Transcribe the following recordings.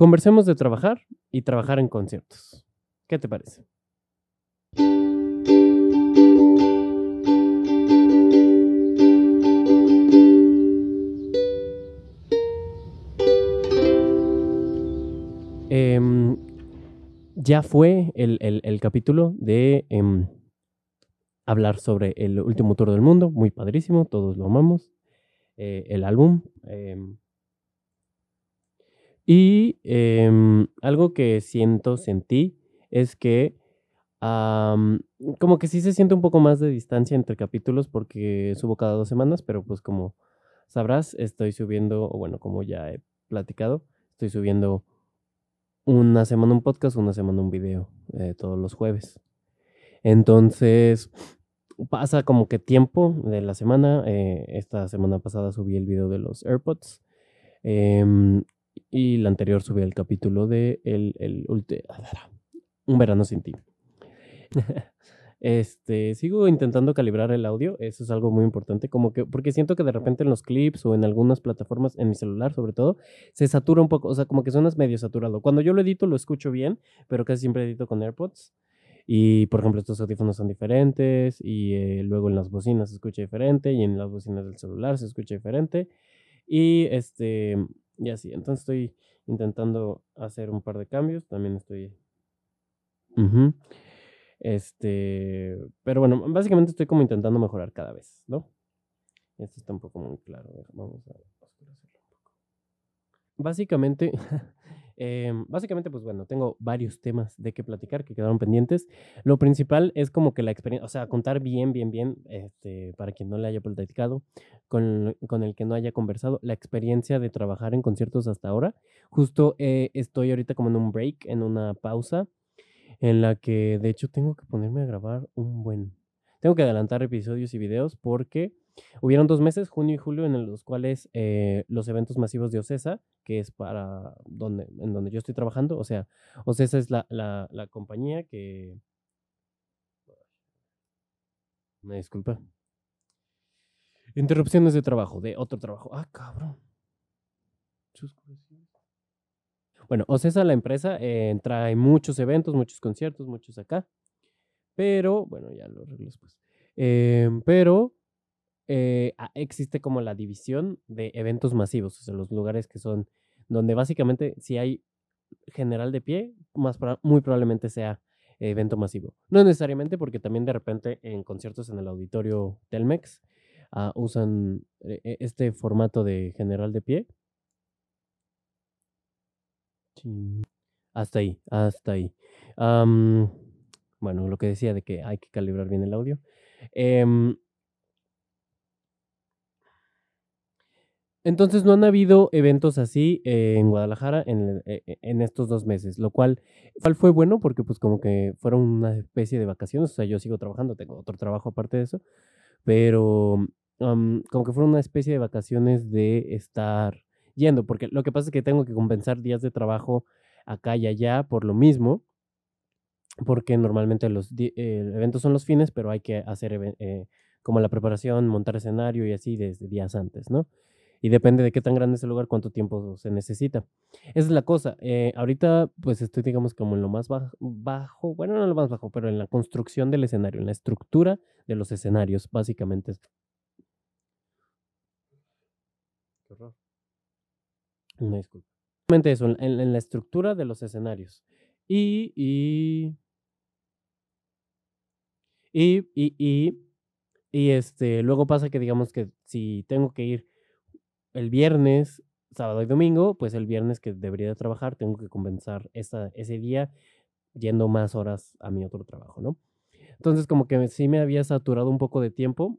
conversemos de trabajar y trabajar en conciertos. ¿Qué te parece? Em, ya fue el, capítulo de em, hablar sobre el último tour del mundo, muy padrísimo, todos lo amamos. Eh, el álbum. Em, y algo que siento, sentí, es que como que sí se siente un poco más de distancia entre capítulos porque subo cada dos semanas, pero pues como sabrás, estoy subiendo, o bueno, como ya he platicado, estoy subiendo una semana un podcast, una semana un video, eh, todos los jueves. Entonces, pasa como que tiempo de la semana. Eh, esta semana pasada subí el video de los AirPods. Em, y la anterior subí el capítulo de el, el, Un verano sin ti. Este, sigo intentando calibrar el audio, eso es algo muy importante, como que, porque siento que de repente en los clips o en algunas plataformas, en mi celular sobre todo, se satura un poco, o sea, como que suenas medio saturado. Cuando yo lo edito lo escucho bien, pero casi siempre edito con AirPods. Y, por ejemplo, estos audífonos son diferentes y eh, luego en las bocinas se escucha diferente y en las bocinas del celular se escucha diferente. Y, este, y así, entonces estoy intentando hacer un par de cambios, también estoy... Este, pero bueno, básicamente estoy como intentando mejorar cada vez, ¿no? Esto está un poco muy claro. Vamos a oscurecerlo. Básicamente, em, básicamente, pues bueno, tengo varios temas de qué platicar que quedaron pendientes. Lo principal es como que la experiencia, o sea, contar bien, bien, bien, este, para quien no le haya platicado, con, con el que no haya conversado, la experiencia de trabajar en conciertos hasta ahora. Justo eh, estoy ahorita como en un break, en una pausa en la que de hecho tengo que ponerme a grabar un buen. Tengo que adelantar episodios y videos porque hubieron dos meses, junio y julio, en los cuales eh, los eventos masivos de OCESA, que es para donde, en donde yo estoy trabajando, o sea, OCESA es la, la, la compañía que... Me disculpa. Interrupciones de trabajo, de otro trabajo. Ah, cabrón. Bueno, OCESA, la empresa, eh, trae muchos eventos, muchos conciertos, muchos acá. Pero, bueno, ya lo arreglo después. Em, pero eh, existe como la división de eventos masivos, o sea, los lugares que son donde básicamente si hay general de pie, más muy probablemente sea evento masivo. No necesariamente porque también de repente en conciertos en el auditorio Telmex ah, usan eh, e, este formato de general de pie hasta ahí, hasta ahí. bueno, lo que decía de que hay que calibrar bien el audio. Em entonces no han habido eventos así en Guadalajara en, e, e, en, estos dos meses, lo cual, fue bueno porque pues como que fueron una especie de vacaciones, o sea, yo sigo trabajando, tengo otro trabajo aparte de eso, pero como que fueron una especie de vacaciones de estar yendo, porque lo que pasa es que tengo que compensar días de trabajo acá y allá por lo mismo, porque normalmente los eh, eventos son los fines, pero hay que hacer eh, como la preparación, montar escenario y así desde días antes, ¿no? Y depende de qué tan grande es el lugar, cuánto tiempo se necesita. Esa es la cosa. Eh, ahorita, pues estoy, digamos, como en lo más bajo, bajo, bueno, no lo más bajo, pero en la construcción del escenario, en la estructura de los escenarios, básicamente. Qué horror. Disculpa. Eso, en, en, la estructura de los escenarios. Y, y, y, y, y, y, este, luego pasa que digamos que si tengo que ir el viernes, sábado y domingo, pues el viernes que debería de trabajar, tengo que compensar esa, ese día yendo más horas a mi otro trabajo, ¿no? Entonces como que sí me había saturado un poco de tiempo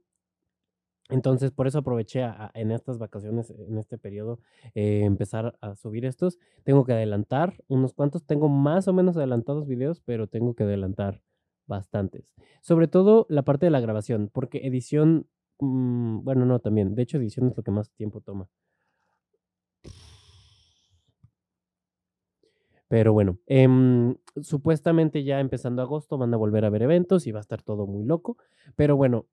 entonces, por eso aproveché en estas vacaciones, en este periodo, eh, empezar a subir estos. Tengo que adelantar unos cuantos. Tengo más o menos adelantados videos, pero tengo que adelantar bastantes. Sobre todo la parte de la grabación, porque edición, mm, bueno, no, también. De hecho, edición es lo que más tiempo toma. Pero bueno, em, supuestamente ya empezando agosto van a volver a haber eventos y va a estar todo muy loco. Pero bueno,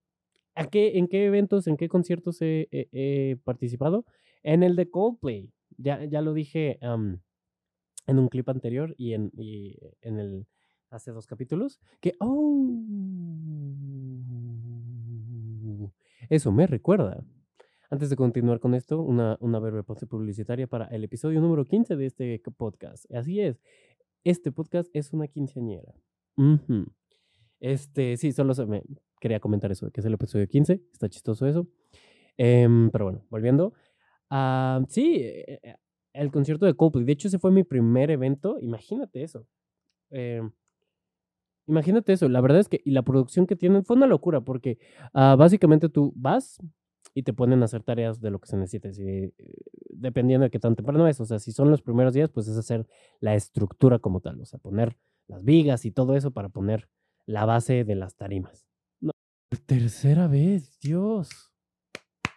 qué, ¿En qué eventos, en qué conciertos he, participado? En el de Coldplay. Ya, ya lo dije en un clip anterior y en, y en el hace dos capítulos que oh eso me recuerda antes de continuar con esto, una, una breve pausa publicitaria para el episodio número 15 de este podcast. Así es, este podcast es una quinceañera. Este, sí, solo se me quería comentar eso, que es el episodio 15. Está chistoso eso. Em, pero bueno, volviendo. a sí, eh, eh, el concierto de Coldplay. De hecho, ese fue mi primer evento. Imagínate eso. Em, imagínate eso. La verdad es que y la producción que tienen fue una locura porque ah, básicamente tú vas, y te ponen a hacer tareas de lo que se necesite, si, dependiendo de qué tan temprano es. O sea, si son los primeros días, pues es hacer la estructura como tal, o sea, poner las vigas y todo eso para poner la base de las tarimas. No. Tercera vez, Dios.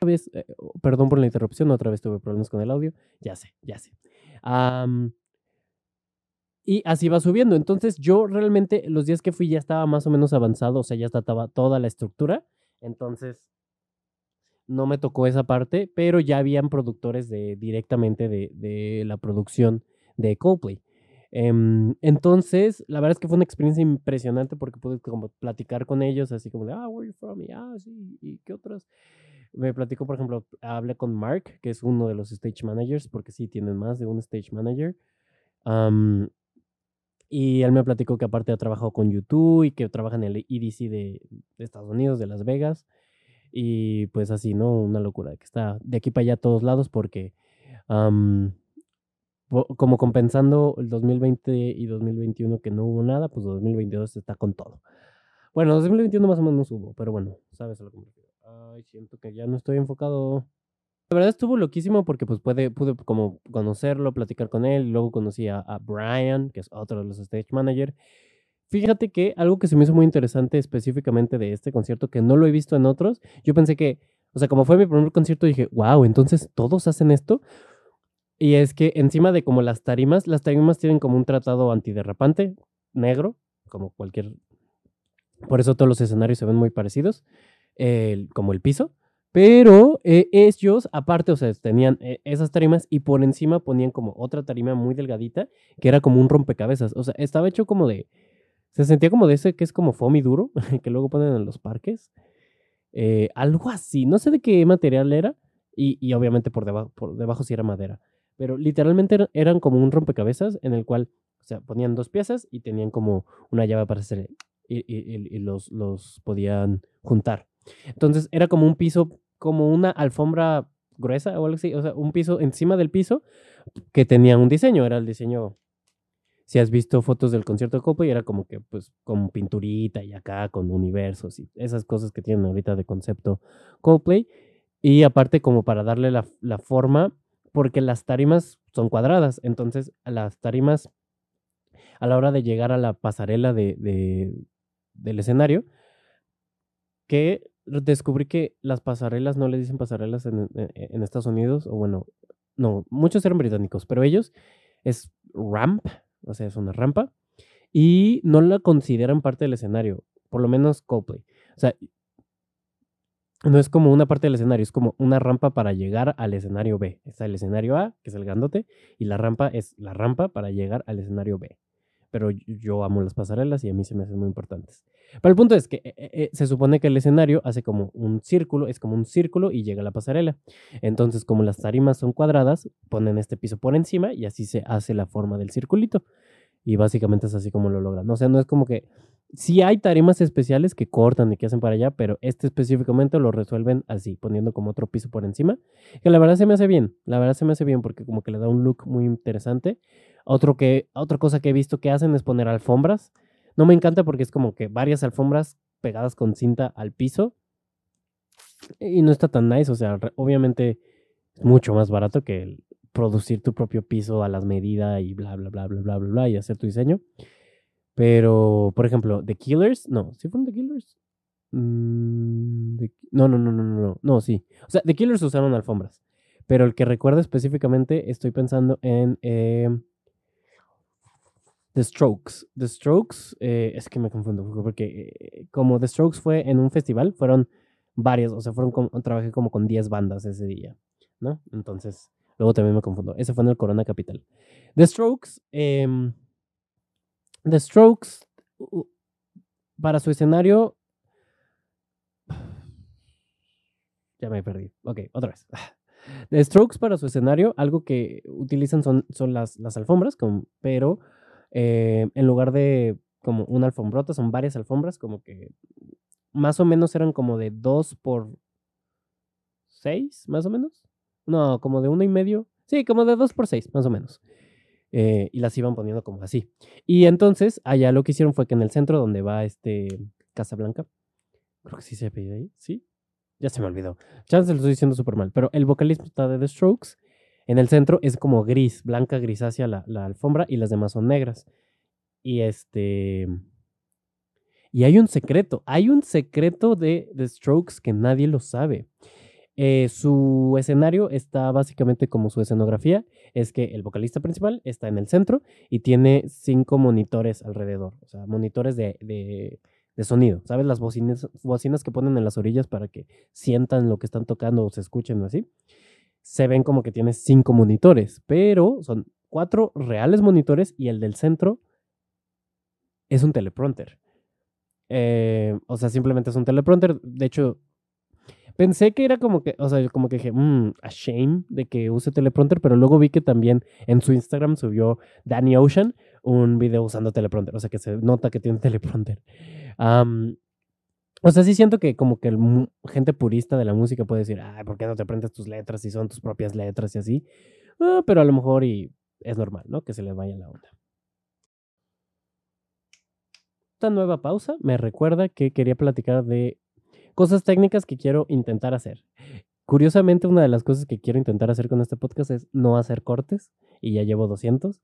Vez, eh, oh, perdón por la interrupción, otra vez tuve problemas con el audio. Ya sé, ya sé. Y así va subiendo. Entonces yo realmente los días que fui ya estaba más o menos avanzado, o sea, ya estaba toda la estructura. Entonces no me tocó esa parte, pero ya habían productores de, directamente de, la producción de Coldplay. Em, entonces, la verdad es que fue una experiencia impresionante porque pude como platicar con ellos, así como de, ah, where are you from? Y, ah, sí, ¿y qué otros? Me platicó, por ejemplo, hablé con Mark, que es uno de los stage managers, porque sí tienen más de un stage manager. Y él me platicó que aparte ha trabajado con YouTube y que trabaja en el EDC de, de Estados Unidos, de Las Vegas. Y pues así, ¿no? Una locura, que está de aquí para allá a todos lados porque como compensando el 2020 y 2021 que no hubo nada, pues 2022 está con todo. Bueno, 2021 más o menos hubo, pero bueno, sabes a lo que me refiero. Ay, siento que ya no estoy enfocado. La verdad estuvo loquísimo porque pues pude, como conocerlo, platicar con él, luego conocí a, a Brian, que es otro de los stage manager, Fíjate que algo que se me hizo muy interesante específicamente de este concierto, que no lo he visto en otros, yo pensé que, o sea, como fue mi primer concierto, dije, wow, entonces todos hacen esto. Y es que encima de como las tarimas, las tarimas tienen como un tratado antiderrapante, negro, como cualquier... Por eso todos los escenarios se ven muy parecidos, como el piso. Pero eh, ellos, aparte, o sea, tenían eh, esas tarimas y por encima ponían como otra tarima muy delgadita, que era como un rompecabezas. O sea, estaba hecho como de se sentía como de ese que es como foamy duro, que luego ponen en los parques. Eh, algo así, no sé de qué material era. Y, obviamente por debajo, por debajo sí era madera. Pero literalmente eran como un rompecabezas en el cual, o sea, ponían dos piezas y tenían como una llave para hacer. Y, y, los, los podían juntar. Entonces era como un piso, como una alfombra gruesa o algo así. O sea, un piso encima del piso que tenía un diseño. Era el diseño si has visto fotos del concierto de Coldplay, era como que, pues, con pinturita y acá, con universos y esas cosas que tienen ahorita de concepto Coldplay. Y aparte, como para darle la, forma, porque las tarimas son cuadradas, entonces las tarimas, a la hora de llegar a la pasarela de, del escenario, que descubrí que las pasarelas no le dicen pasarelas en, Estados Unidos, o bueno, no, muchos eran británicos, pero ellos es ramp, o sea, es una rampa, y no la consideran parte del escenario, por lo menos Coldplay. O sea, no es como una parte del escenario, es como una rampa para llegar al escenario B. Está el escenario A, que es el grandote, y la rampa es la rampa para llegar al escenario B. Pero yo amo las pasarelas y a mí se me hacen muy importantes. Pero el punto es que eh, eh, se supone que el escenario hace como un círculo, es como un círculo y llega a la pasarela. Entonces, como las tarimas son cuadradas, ponen este piso por encima y así se hace la forma del circulito. Y básicamente es así como lo logran. O sea, no es como que sí hay tarimas especiales que cortan y que hacen para allá, pero este específicamente lo resuelven así, poniendo como otro piso por encima. Que la verdad se me hace bien, la verdad se me hace bien porque como que le da un look muy interesante. Otro que, otra cosa que he visto que hacen es poner alfombras. No me encanta porque es como que varias alfombras pegadas con cinta al piso. Y no está tan nice, o sea, obviamente es mucho más barato que producir tu propio piso a las medidas y bla, bla, bla, bla, bla, bla, y hacer tu diseño. Pero, por ejemplo, The Killers, no, ¿sí fueron The Killers? Mm, no, no, no, no, no, no, no, sí. O sea, The Killers usaron alfombras. Pero el que recuerdo específicamente, estoy pensando en eh, The Strokes. The Strokes, eh, es que me confundo, porque eh, como The Strokes fue en un festival, fueron varias, o sea, fueron trabajé como con 10 bandas ese día, ¿no? Entonces, Luego también me confundo. Ese fue en el Corona Capital. The Strokes. The Strokes. Para su escenario. Ya me perdí. Ok, otra vez. The Strokes para su escenario, algo que utilizan son, son las, alfombras, pero eh, en lugar de como una alfombrota, son varias alfombras, como que más o menos eran como de dos por seis, más o menos. No, como de uno y medio. Sí, como de dos por seis, más o menos. Eh, y las iban poniendo como así. Y entonces, allá lo que hicieron fue que en el centro donde va este Casablanca, creo que sí se pide ahí, ¿sí? Ya se me olvidó. Chance lo estoy diciendo súper mal, pero el vocalista de The Strokes en el centro es como gris, blanca, grisácea la, la alfombra y las demás son negras. Y este. Y hay un secreto, hay un secreto de The Strokes que nadie lo sabe. Eh, su escenario está básicamente como su escenografía, es que el vocalista principal está en el centro y tiene cinco monitores alrededor, o sea, monitores de, de- de sonido, ¿sabes? Las bocinas, bocinas que ponen en las orillas para que sientan lo que están tocando o se escuchen o así. Se ven como que tiene cinco monitores, pero son cuatro reales monitores y el del centro es un teleprompter. Eh, o sea, simplemente es un teleprompter. De hecho, pensé que era como que, o sea, como que dije, mmm, a shame de que use teleprompter, pero luego vi que también en su Instagram subió Danny Ocean un video usando teleprompter. O sea, que se nota que tiene teleprompter. O sea, sí siento que como que el gente purista de la música puede decir, ay, ¿por qué no te aprendes tus letras si son tus propias letras y así? Ah, pero a lo mejor y es normal, ¿no? Que se le vaya la onda. Esta nueva pausa me recuerda que quería platicar de cosas técnicas que quiero intentar hacer. Curiosamente, una de las cosas que quiero intentar hacer con este podcast es no hacer cortes, y ya llevo 200,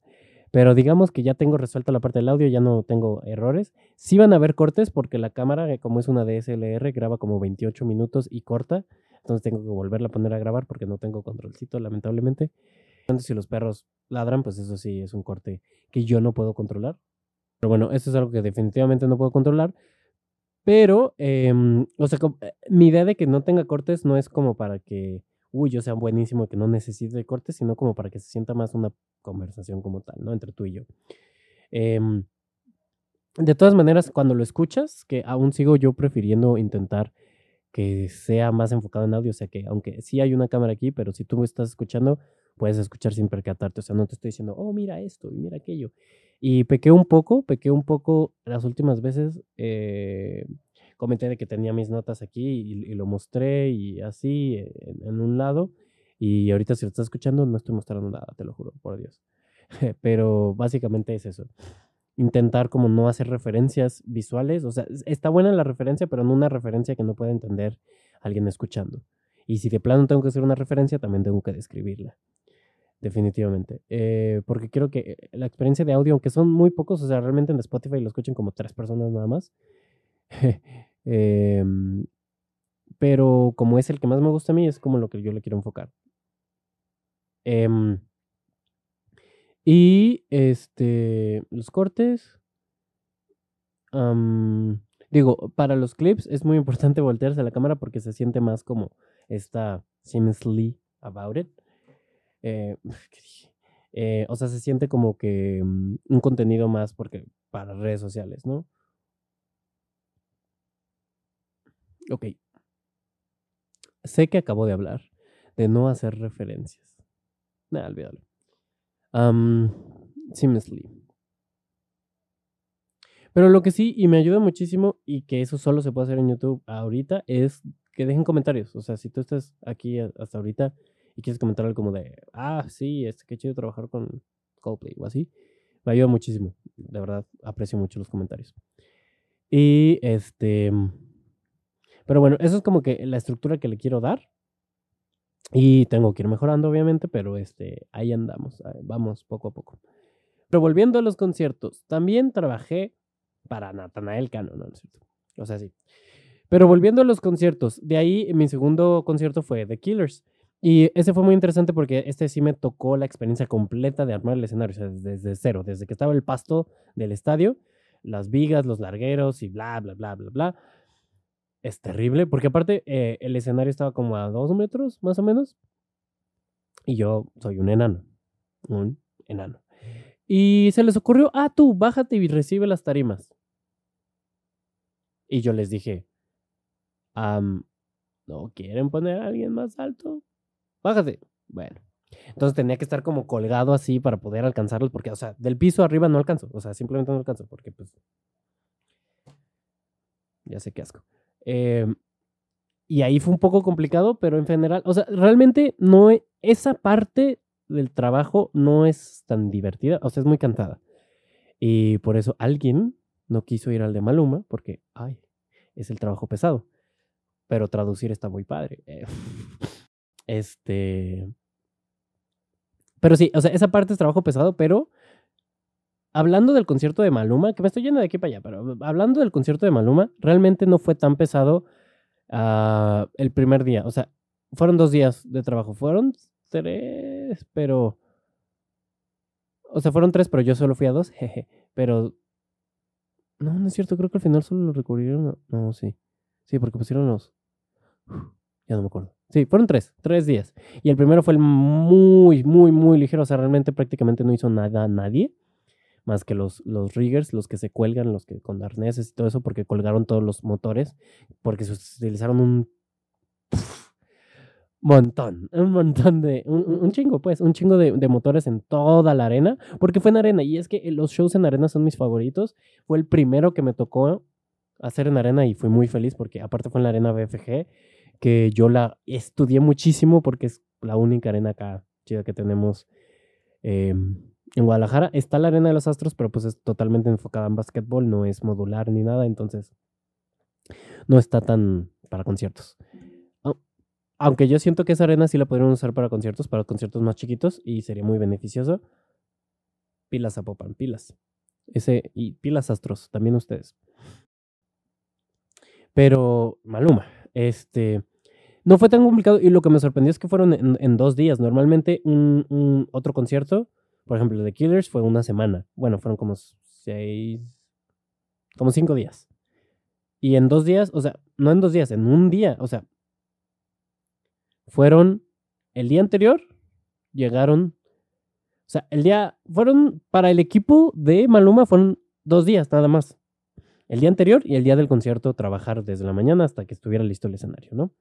pero digamos que ya tengo resuelta la parte del audio, ya no tengo errores. Sí van a haber cortes porque la cámara, eh, como es una DSLR, graba como 28 minutos y corta, entonces tengo que volverla a poner a grabar porque no tengo controlcito, lamentablemente. Entonces, si los perros ladran, pues eso sí es un corte que yo no puedo controlar. Pero bueno, eso es algo que definitivamente no puedo controlar. Pero, em, o sea, eh, mi idea de que no tenga cortes no es como para que, uy, yo sea buenísimo y que no necesite cortes, sino como para que se sienta más una conversación como tal, ¿no? Entre tú y yo. Em, de todas maneras, cuando lo escuchas, que aún sigo yo prefiriendo intentar que sea más enfocado en audio, o sea que aunque sí hay una cámara aquí, pero si tú me estás escuchando, puedes escuchar sin percatarte, o sea, no te estoy diciendo, oh, mira esto y mira aquello. Y pequé un poco, pequé un poco las últimas veces, eh, comenté de que tenía mis notas aquí y, lo mostré y así eh, en, en un lado, y ahorita si lo estás escuchando no estoy mostrando nada, te lo juro, por Dios. Pero básicamente es eso intentar como no hacer referencias visuales. O sea, es- está buena la referencia, pero no una referencia que no pueda entender alguien escuchando. Y si de plano tengo que hacer una referencia, también tengo que describirla. Definitivamente. Eh, porque quiero que eh, la experiencia de audio, aunque son muy pocos, o sea, realmente en Spotify lo escuchan como tres personas nada más. Em, pero como es el que más me gusta a mí, es como lo que yo le quiero enfocar. Em, y este, los cortes. digo, para los clips es muy importante voltearse a la cámara porque se siente más como esta seamlessly about it. Eh. Eh, o sea, se siente como que mm, un contenido más porque para redes sociales, ¿no? Ok. Sé que acabo de hablar de no hacer referencias. Nah, olvídalo. Am, seamlessly. Pero lo que sí, y me ayuda muchísimo, y que eso solo se puede hacer en YouTube ahorita, es que dejen comentarios. O sea, si tú estás aquí hasta ahorita y quieres comentar algo como de, ah, sí, este, qué chido trabajar con Coldplay o así, me ayuda muchísimo. De verdad, aprecio mucho los comentarios. Y este. Pero bueno, eso es como que la estructura que le quiero dar. Y tengo que ir mejorando, obviamente, pero este, ahí andamos, vamos poco a poco. Pero volviendo a los conciertos, también trabajé para Natanael Cano, ¿no? ¿No es cierto? O sea, sí. Pero volviendo a los conciertos, de ahí mi segundo concierto fue The Killers. Y ese fue muy interesante porque este sí me tocó la experiencia completa de armar el escenario, desde, cero, desde que estaba el pasto del estadio, las vigas, los largueros y bla, bla, bla, bla, bla. Es terrible, porque aparte eh, el escenario estaba como a dos metros, más o menos. Y yo soy un enano. Un enano. Y se les ocurrió, ah, tú, bájate y recibe las tarimas. Y yo les dije, ¿no quieren poner a alguien más alto? Bájate. Bueno. Entonces tenía que estar como colgado así para poder alcanzarlos, porque, o sea, del piso arriba no alcanzo. O sea, simplemente no alcanzo, porque pues... Ya sé qué asco. Em, y ahí fue un poco complicado, pero en general, o sea, realmente no, e, esa parte del trabajo no es tan divertida, o sea, es muy cansada. Y por eso alguien no quiso ir al de Maluma, porque, ay, es el trabajo pesado. Pero traducir está muy padre. Eh, este. Pero sí, o sea, esa parte es trabajo pesado, pero hablando del concierto de Maluma, que me estoy yendo de aquí para allá, pero hablando del concierto de Maluma, realmente no fue tan pesado ah, el primer día. O sea, fueron dos días de trabajo. Fueron tres, pero. O sea, fueron tres, pero yo solo fui a dos, jeje. Pero. No, no es cierto, creo que al final solo lo recubrieron. No, sí. Sí, porque pusieron los. Ya no me acuerdo. Sí, fueron tres, tres días. Y el primero fue el muy, muy, muy ligero. O sea, realmente prácticamente no hizo nada nadie. Más que los, los riggers, los que se cuelgan, los que con arneses y todo eso, porque colgaron todos los motores. Porque se utilizaron un montón, un montón de, un, chingo, pues, un chingo de, de, motores en toda la arena, porque fue en arena, y es que los shows en arena son mis favoritos, fue el primero que me tocó hacer en arena y fui muy feliz porque aparte fue en la arena BFG, que yo la estudié muchísimo porque es la única arena acá chida que tenemos em, en Guadalajara. Está la arena de los astros, pero pues es totalmente enfocada en básquetbol, no es modular ni nada, entonces no está tan para conciertos. Aunque yo siento que esa arena sí la podrían usar para conciertos, para conciertos más chiquitos y sería muy beneficioso. Pilas a Popan, pilas. Ese, y pilas astros, también ustedes. Pero Maluma, este, no fue tan complicado y lo que me sorprendió es que fueron en, dos días. Normalmente un, otro concierto, por ejemplo, de Killers fue una semana. Bueno, fueron como seis, como cinco días. Y en dos días, o sea, no en dos días, en un día, o sea, fueron el día anterior, llegaron, o sea, el día, fueron para el equipo de Maluma, fueron dos días nada más el día anterior y el día del concierto trabajar desde la mañana hasta que estuviera listo el escenario, ¿no?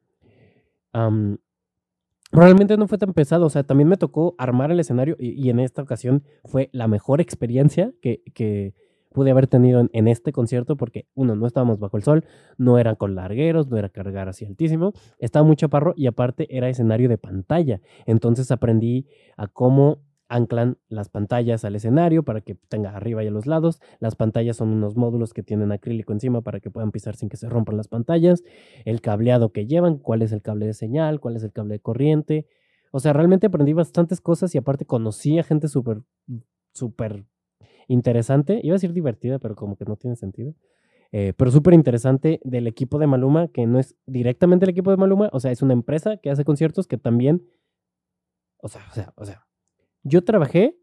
Realmente no fue tan pesado, o sea, también me tocó armar el escenario y, en esta ocasión fue la mejor experiencia que, pude haber tenido en, este concierto porque, uno, no estábamos bajo el sol, no era con largueros, no era cargar así altísimo, estaba muy chaparro y aparte era escenario de pantalla, entonces aprendí a cómo anclan las pantallas al escenario para que tenga arriba y a los lados. Las pantallas son unos módulos que tienen acrílico encima para que puedan pisar sin que se rompan las pantallas. El cableado que llevan, cuál es el cable de señal, cuál es el cable de corriente. O sea, realmente aprendí bastantes cosas y aparte conocí a gente súper, súper interesante. Iba a decir divertida, pero como que no tiene sentido. Eh, pero súper interesante del equipo de Maluma, que no es directamente el equipo de Maluma, o sea, es una empresa que hace conciertos que también, o sea, o sea, o sea, yo trabajé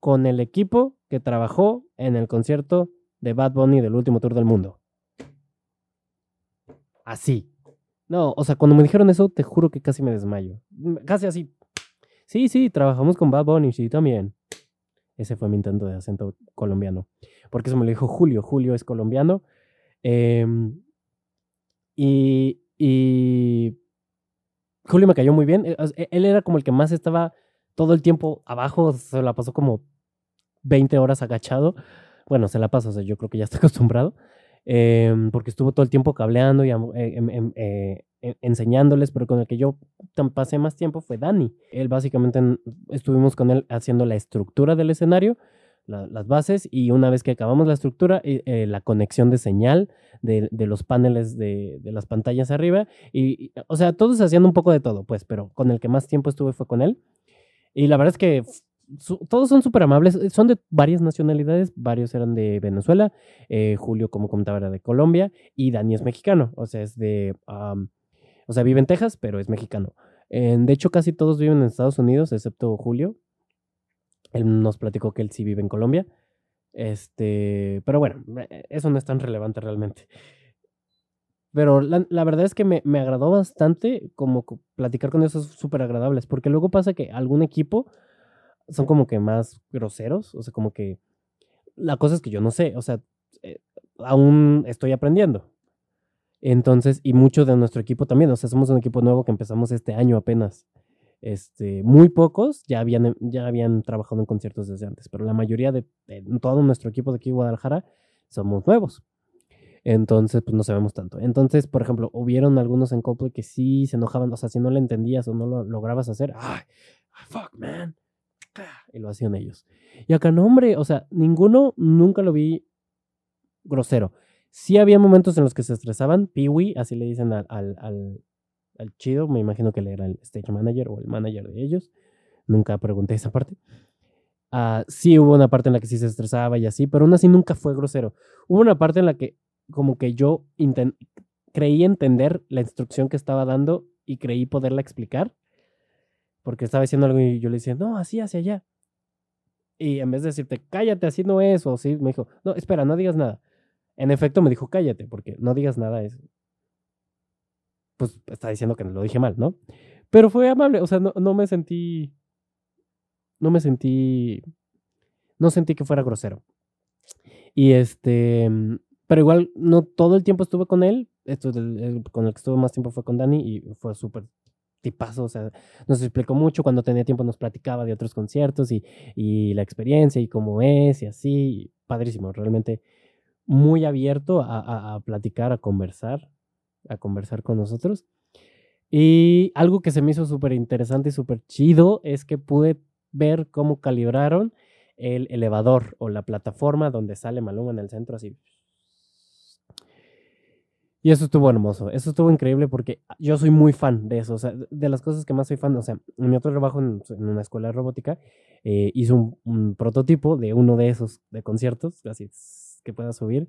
con el equipo que trabajó en el concierto de Bad Bunny del último tour del mundo. Así. No, o sea, cuando me dijeron eso, te juro que casi me desmayo. Mm, casi así. Sí, sí, trabajamos con Bad Bunny, sí, también. Ese fue mi intento de acento colombiano. Porque eso me lo dijo Julio. Julio es colombiano. Em, y, Julio me cayó muy bien. E, él era como el que más estaba todo el tiempo abajo, se la pasó como 20 horas agachado. Bueno, se la pasó, o sea, yo creo que ya está acostumbrado. Em, porque estuvo todo el tiempo cableando y eh, em, em, eh, enseñándoles, pero con el que yo pasé más tiempo fue Dani. Él básicamente estuvimos con él haciendo la estructura del escenario, las bases, y una vez que acabamos la estructura, eh, la conexión de señal de, los paneles de, las pantallas arriba, y, o sea, todos haciendo un poco de todo, pues, pero con el que más tiempo estuve fue con él. Y la verdad es que todos son súper amables, eh, son de varias nacionalidades, varios eran de Venezuela, eh, Julio, como comentaba, era de Colombia y Dani es mexicano, o sea, es de, o sea, vive en Texas, pero es mexicano. de hecho, casi todos viven en Estados Unidos, excepto Julio. Él nos platicó que él sí vive en Colombia. Este, pero bueno, eh, eso no es tan relevante realmente. Pero la, la verdad es que me, me agradó bastante como co- platicar con esos súper agradables, porque luego pasa que algún equipo son como que más groseros, o sea, como que la cosa es que yo no sé, o sea, eh, aún estoy aprendiendo. Entonces, y mucho de nuestro equipo también, o sea, somos un equipo nuevo que empezamos este año apenas. Este, muy pocos ya habían, ya habían trabajado en conciertos desde antes, pero la mayoría de, de todo nuestro equipo de aquí de Guadalajara somos nuevos. Entonces, pues no sabemos tanto. Entonces, por ejemplo, hubieron algunos en Coldplay que sí se enojaban, o sea, si no le entendías o no lo lograbas hacer, ¡ay! ¡Fuck, man! Y lo hacían ellos. Y acá no, hombre, o sea, ninguno nunca lo vi grosero. Sí había momentos en los que se estresaban, Peewee, así le dicen al, al, al, chido, me imagino que él era el stage manager o el manager de ellos. Nunca pregunté esa parte. Ah, sí hubo una parte en la que sí se estresaba y así, pero aún así nunca fue grosero. Hubo una parte en la que como que yo creí entender la instrucción que estaba dando y creí poderla explicar, porque estaba diciendo algo y yo le decía, no, así hacia allá. Y en vez de decirte, cállate, así no es, o así, me dijo, no, espera, no digas nada. En efecto me dijo, cállate, porque no digas nada es, pues está diciendo que lo dije mal, ¿no? Pero fue amable, o sea, no, no me sentí, no me sentí, no sentí que fuera grosero. Y este, mm, pero igual no todo el tiempo estuve con él, esto con el que estuve más tiempo fue con Dani y fue súper tipazo, o sea, nos explicó mucho, cuando tenía tiempo nos platicaba de otros conciertos y, y la experiencia y cómo es y así, padrísimo, realmente muy abierto a, a- a platicar, a conversar, a conversar con nosotros. Y algo que se me hizo súper interesante y súper chido es que pude ver cómo calibraron el elevador o la plataforma donde sale Maluma en el centro así. Y eso estuvo hermoso, eso estuvo increíble porque yo soy muy fan de eso, o sea, de las cosas que más soy fan, o sea, en mi otro trabajo en, en una escuela de robótica, eh, hice un, un prototipo de uno de esos de conciertos, así que pueda subir,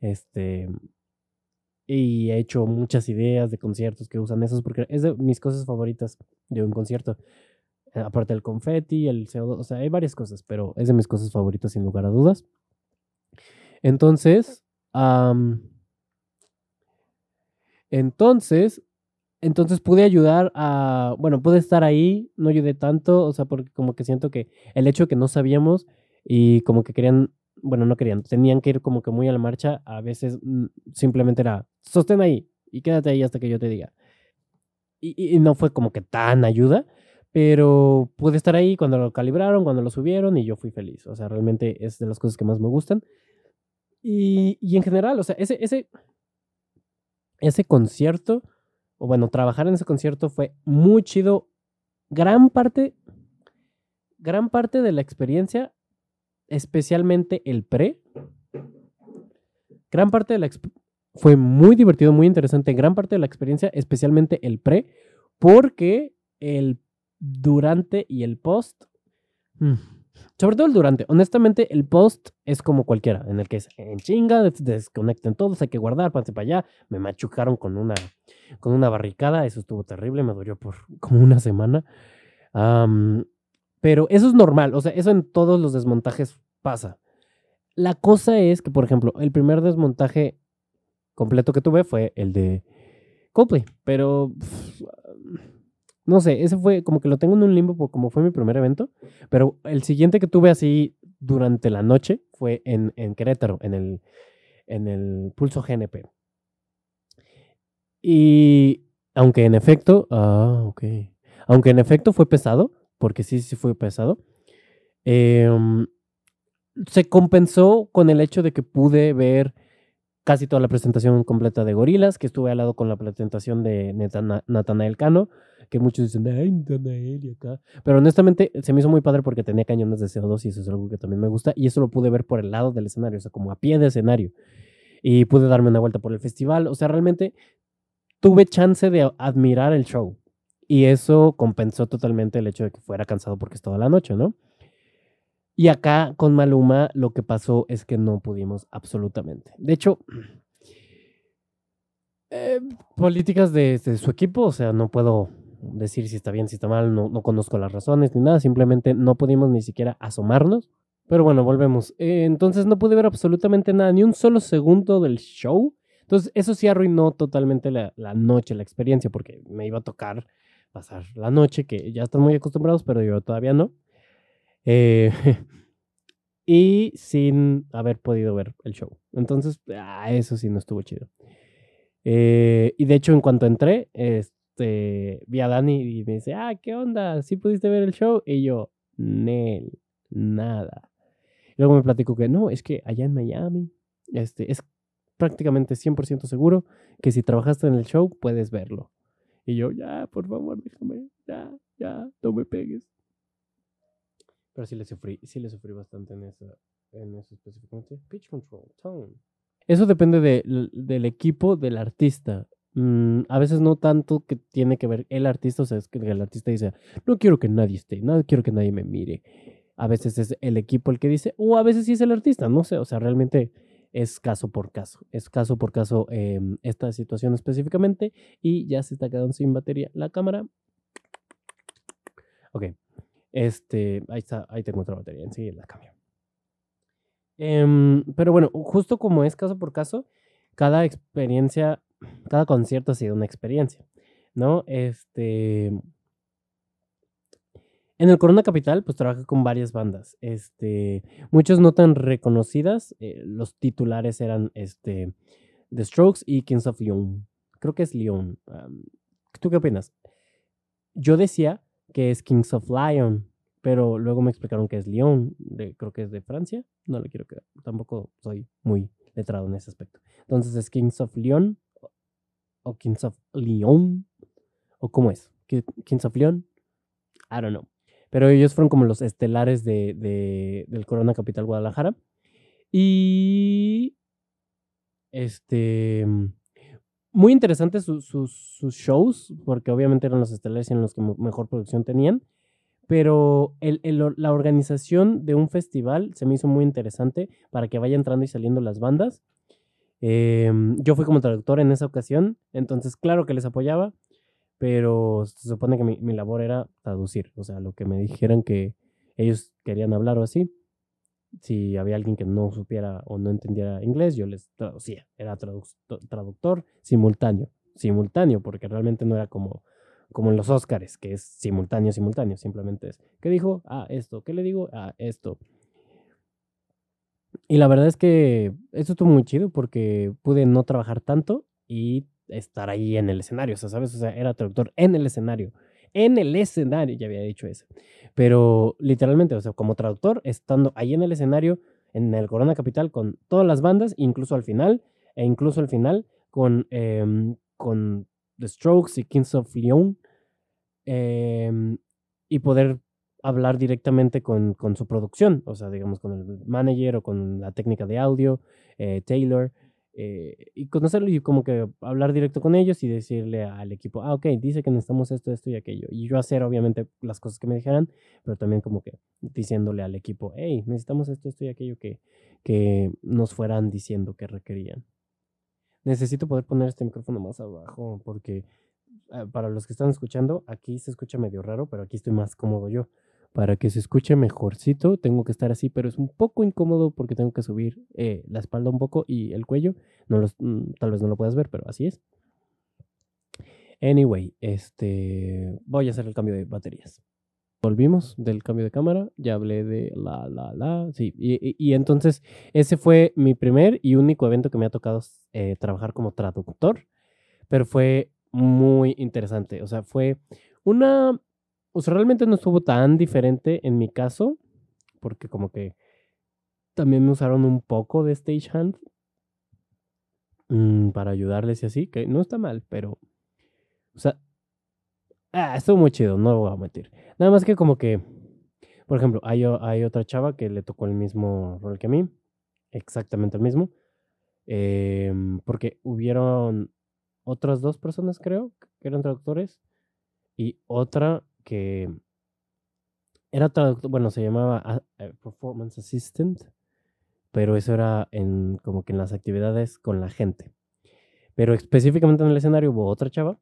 este, y he hecho muchas ideas de conciertos que usan esos porque es de mis cosas favoritas de un concierto. Eh, Aparte del confeti, el CO2, o sea, hay varias cosas, pero es de mis cosas favoritas sin lugar a dudas. Entonces, am, entonces, entonces pude ayudar a, bueno, pude estar ahí, no ayudé tanto, o sea, porque como que siento que el hecho que no sabíamos y como que querían, bueno, no querían, tenían que ir como que muy a la marcha, a veces mm, simplemente era, sostén ahí y quédate ahí hasta que yo te diga. Y- y no fue como que tan ayuda, pero pude estar ahí cuando lo calibraron, cuando lo subieron y yo fui feliz. O sea, realmente es de las cosas que más me gustan. Y, y en general, o sea, ese, ese, ese concierto, o bueno, trabajar en ese concierto fue muy chido. Gran parte, gran parte de la experiencia, especialmente el pre, gran parte de la fue muy divertido, muy interesante. Gran parte de la experiencia, especialmente el pre, porque el durante y el post, mm, sobre todo el durante, honestamente, el post es como cualquiera, en el que es en chinga, des- desconecten todos, hay que guardar, pase para allá. Me machucaron con una, con una barricada, eso estuvo terrible, me dolió por como una semana. Pero eso es normal, o sea, eso en todos los desmontajes pasa. La cosa es que, por ejemplo, el primer desmontaje completo que tuve fue el de Coldplay, pero no sé, ese fue como que lo tengo en un limbo por como fue mi primer evento, pero el siguiente que tuve así durante la noche fue en, en Querétaro, en el, en el Pulso GNP. Y aunque en efecto, ah, ok, aunque en efecto fue pesado, porque sí, sí fue pesado, em, se compensó con el hecho de que pude ver casi toda la presentación completa de Gorilas, que estuve al lado con la presentación de Natanael Cano, que muchos dicen, ay, Natanael y acá. Pero honestamente se me hizo muy padre porque tenía cañones de CO2 y eso es algo que también me gusta. Y eso lo pude ver por el lado del escenario, o sea, como a pie de escenario. Y pude darme una vuelta por el festival. O sea, realmente tuve chance de admirar el show. Y eso compensó totalmente el hecho de que fuera cansado porque es toda la noche, ¿no? Y acá con Maluma lo que pasó es que no pudimos absolutamente. De hecho, eh, políticas de, de su equipo, o sea, no puedo decir si está bien, si está mal, no, no conozco las razones ni nada, simplemente no pudimos ni siquiera asomarnos. Pero bueno, volvemos. Eh, entonces no pude ver absolutamente nada, ni un solo segundo del show. Entonces, eso sí arruinó totalmente la, la noche, la experiencia, porque me iba a tocar pasar la noche, que ya están muy acostumbrados, pero yo todavía no. Eh, y sin haber podido ver el show. Entonces, ah, eso sí no estuvo chido. Eh, y de hecho, en cuanto entré, este, vi a Dani y me dice, ah, ¿qué onda? ¿Sí pudiste ver el show? Y yo, Nel, nada. luego me platicó que no, es que allá en Miami, este, es prácticamente 100% seguro que si trabajaste en el show, puedes verlo. Y yo, ya, por favor, déjame, ya, ya, no me pegues. Pero sí le sufrí, sí le sufrí bastante en eso, en eso específicamente. Pitch control, tone. Eso depende del equipo del artista. Mm, a veces no tanto que tiene que ver el artista, o sea, es que el artista dice, no quiero que nadie esté, no quiero que nadie me mire. A veces es el equipo el que dice, o a veces sí es el artista, no sé, o sea, realmente es caso por caso, es caso por caso em, esta situación específicamente y ya se está quedando sin batería la cámara. Ok, este, ahí está, ahí tengo otra batería, enseguida la cambio. Em, pero bueno, justo como es caso por caso, cada experiencia, cada concierto ha sido una experiencia, ¿no? Este. En el Corona Capital, pues trabajé con varias bandas. Este, muchos no tan reconocidas. Eh, los titulares eran este, The Strokes y Kings of Leon. Creo que es Leon. ¿Tú qué opinas? Yo decía que es Kings of Lion, pero luego me explicaron que es Lyon, de, creo que es de Francia, no le quiero quedar, tampoco soy muy letrado en ese aspecto. Entonces es Kings of Lyon o Kings of Lyon o cómo es, Kings of Lyon, I don't know. Pero ellos fueron como los estelares de, del Corona Capital Guadalajara. Y este muy interesantes sus shows, porque obviamente eran los estelares en los que mejor producción tenían pero la organización de un festival se me hizo muy interesante para que vaya entrando y saliendo las bandas. Em, yo fui como traductor en esa ocasión, entonces claro que les apoyaba, pero se supone que mi, mi, labor era traducir, o sea, lo que me dijeran que ellos querían hablar o así. Si había alguien que no supiera o no entendiera inglés, yo les traducía, era traductor simultáneo, simultáneo, porque realmente no era como como en los Oscars, que es simultáneo, simultáneo, simplemente es, ¿qué dijo? Ah, esto, ¿qué le digo? Ah, esto. Y la verdad es que esto estuvo muy chido porque pude no trabajar tanto y estar ahí en el escenario, o sea, ¿sabes? O sea, era traductor en el escenario, en el escenario, ya había dicho eso. Pero literalmente, o sea, como traductor, estando ahí en el escenario, en el Corona Capital, con todas las bandas, incluso al final, e incluso al final, con, em, con The Strokes y Kings of Leon em, y poder hablar directamente con, con, su producción, o sea, digamos, con el manager o con la técnica de audio, eh, Taylor, eh, y conocerlo y como que hablar directo con ellos y decirle al equipo, ah, ok, dice que necesitamos esto, esto y aquello. Y yo hacer, obviamente, las cosas que me dijeran, pero también como que diciéndole al equipo, hey, necesitamos esto, esto y aquello que, que nos fueran diciendo que requerían. Necesito poder poner este micrófono más abajo porque ah, para los que están escuchando, aquí se escucha medio raro, pero aquí estoy más cómodo yo. Para que se escuche mejorcito, tengo que estar así, pero es un poco incómodo porque tengo que subir eh, la espalda un poco y el cuello. No los, mm, tal vez no lo puedas ver, pero así es. Anyway, este, voy a hacer el cambio de baterías volvimos del cambio de cámara, ya hablé de la, la, la, sí, y, entonces ese fue mi primer y único evento que me ha tocado eh, trabajar como traductor, pero fue muy interesante, o sea, fue una, o sea, realmente no estuvo tan diferente en mi caso, porque como que también me usaron un poco de stagehand mm, para ayudarles y así, que no está mal, pero, o sea, ah, estuvo muy chido, no lo voy a mentir. Nada más que como que, por ejemplo, hay, hay otra chava que le tocó el mismo rol que a mí, exactamente el mismo, em, porque hubieron otras dos personas, creo, que eran traductores, y otra que era traductor, bueno, se llamaba eh, Performance Assistant, pero eso era en como que en las actividades con la gente. Pero específicamente en el escenario hubo otra chava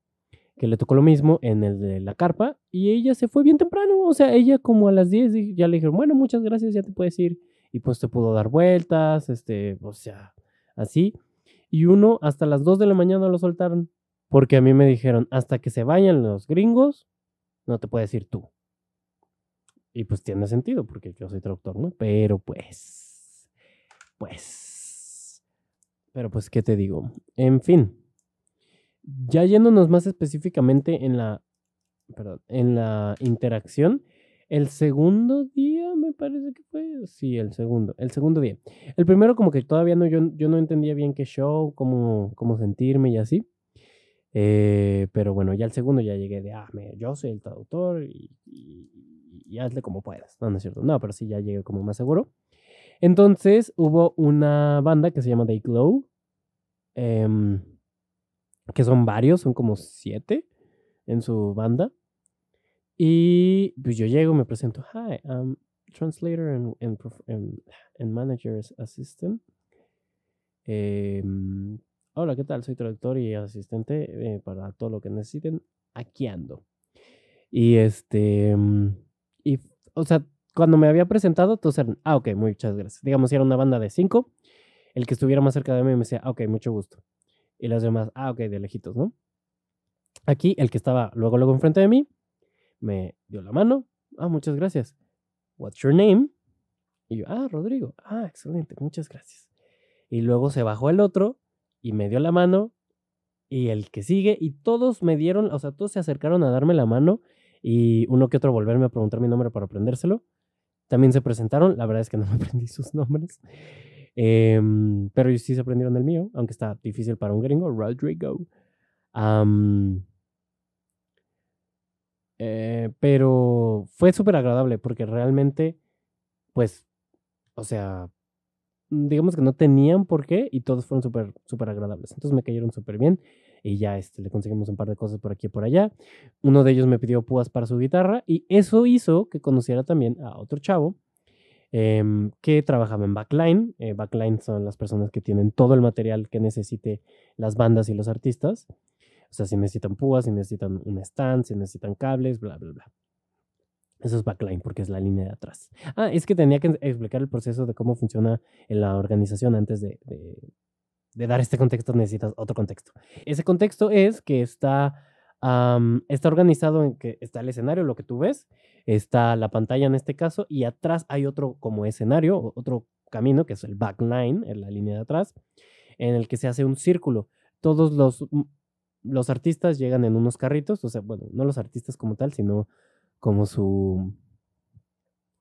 que le tocó lo mismo en el de la carpa y ella se fue bien temprano, o sea, ella como a las 10 ya le dijeron, bueno, muchas gracias, ya te puedes ir y pues te pudo dar vueltas, este, o sea, así. y uno hasta las 2 de la mañana lo soltaron. Porque a mí me dijeron, hasta que se vayan los gringos, no te puedes ir tú. Y pues tiene sentido, porque yo soy traductor, ¿no? Pero pues, pues, pero pues, ¿qué te digo? En fin, ya yéndonos más específicamente en la, perdón, en la interacción, el segundo día me parece que fue, sí, el segundo, el segundo día. El primero como que todavía no, yo, yo no entendía bien qué show, cómo, cómo sentirme y así. Eh, pero bueno, ya el segundo ya llegué de, ah, yo soy el traductor y, y, hazle como puedas. No, no es cierto. No, pero sí ya llegué como más seguro. Entonces hubo una banda que se llama Day Glow, em, que son varios, son como siete en su banda. Y pues yo llego, me presento, hi, I'm translator and, and, manager assistant. Eh, Hola, ¿qué tal? Soy traductor y asistente eh, para todo lo que necesiten. Aquí ando. Y este, mm, y, o sea, cuando me había presentado, todos eran, ah, ok, muchas gracias. Digamos, si era una banda de cinco, el que estuviera más cerca de mí me decía, ah, ok, mucho gusto. Y los demás, ah, ok, de lejitos, ¿no? Aquí, el que estaba luego, luego enfrente de mí, me dio la mano. Ah, muchas gracias. What's your name? Y yo, ah, Rodrigo. Ah, excelente, muchas gracias. Y luego se bajó el otro y me dio la mano y el que sigue y todos me dieron, o sea, todos se acercaron a darme la mano y uno que otro volverme a preguntar mi nombre para aprendérselo. También se presentaron, la verdad es que no me aprendí sus nombres, em, pero ellos sí se aprendieron el mío, aunque está difícil para un gringo, Rodrigo. Eh, pero fue súper agradable porque realmente, pues, o sea, digamos que no tenían por qué y todos fueron súper, súper agradables. Entonces me cayeron súper bien y ya este, le conseguimos un par de cosas por aquí y por allá. Uno de ellos me pidió púas para su guitarra y eso hizo que conociera también a otro chavo em, que trabajaba en Backline. Eh, backline son las personas que tienen todo el material que necesite las bandas y los artistas. O sea, si necesitan púas, si necesitan un stand, si necesitan cables, bla, bla, bla. Eso es backline porque es la línea de atrás. Ah, es que tenía que explicar el proceso de cómo funciona en la organización antes de, dar este contexto. Necesitas otro contexto. Ese contexto es que está, está organizado en que está el escenario, lo que tú ves, está la pantalla en este caso, y atrás hay otro como escenario, otro camino, que es el backline, en la línea de atrás, en el que se hace un círculo. Todos los, los artistas llegan en unos carritos, o sea, bueno, no los artistas como tal, sino como su...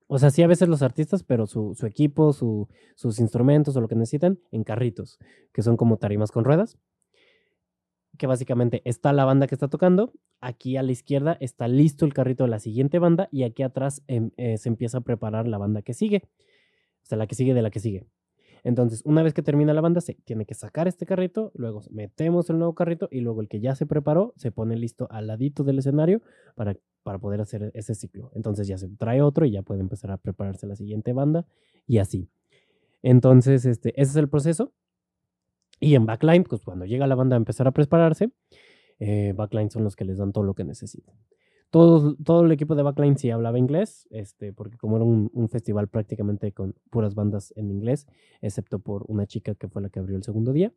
O sea, sí a veces los artistas, pero su, equipo, sus instrumentos o lo que necesitan en carritos, que son como tarimas con ruedas. Que básicamente está la banda que está tocando, aquí a la izquierda está listo el carrito de la siguiente banda y aquí atrás em, eh, se empieza a preparar la banda que sigue. O sea, la que sigue de la que sigue. Entonces, una vez que termina la banda, se tiene que sacar este carrito, luego metemos el nuevo carrito y luego el que ya se preparó se pone listo al ladito del escenario para, para poder hacer ese ciclo. Entonces ya se trae otro y ya puede empezar a prepararse la siguiente banda y así. Entonces, este, ese es el proceso. Y en backline, pues cuando llega la banda a empezar a prepararse, eh, backline son los que les dan todo lo que necesitan todo, el equipo de Backline sí hablaba inglés, este, porque como era un, festival prácticamente con puras bandas en inglés, excepto por una chica que fue la que abrió el segundo día,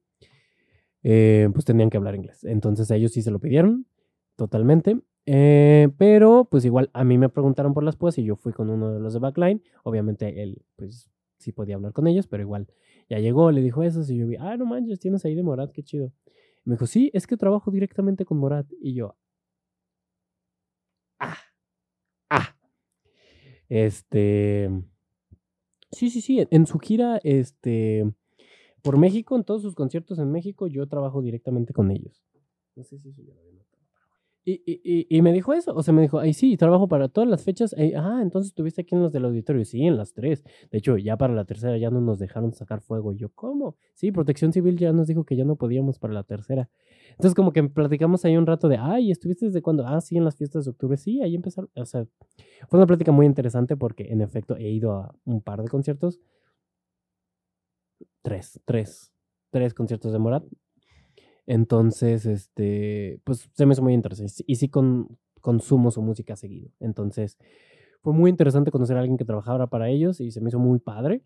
eh, pues tenían que hablar inglés. Entonces ellos sí se lo pidieron totalmente. Eh, pero pues igual a mí me preguntaron por las púas y yo fui con uno de los de Backline. Obviamente él pues sí podía hablar con ellos, pero igual ya llegó, le dijo eso y yo vi, ah, no manches, tienes ahí de Morat, qué chido. me dijo, sí, es que trabajo directamente con Morat. Y yo, ah, ah. Este, sí, sí, sí, en su gira, este, por México, en todos sus conciertos en México, yo trabajo directamente con ellos. No sé si ya lo y, y, y, me dijo eso, o sea, me dijo, ay, sí, trabajo para todas las fechas. ah, entonces estuviste aquí en los del auditorio. Sí, en las tres. De hecho, ya para la tercera ya no nos dejaron sacar fuego. Y yo, ¿cómo? Sí, Protección Civil ya nos dijo que ya no podíamos para la tercera. Entonces, como que platicamos ahí un rato de, ay, ¿estuviste desde cuándo? Ah, sí, en las fiestas de octubre. Sí, ahí empezaron. O sea, fue una plática muy interesante porque, en efecto, he ido a un par de conciertos. Tres, tres, tres conciertos de Morat. Entonces, este, pues se me hizo muy interesante. Y sí con, consumo su música seguido. Entonces, fue muy interesante conocer a alguien que trabajara para ellos y se me hizo muy padre.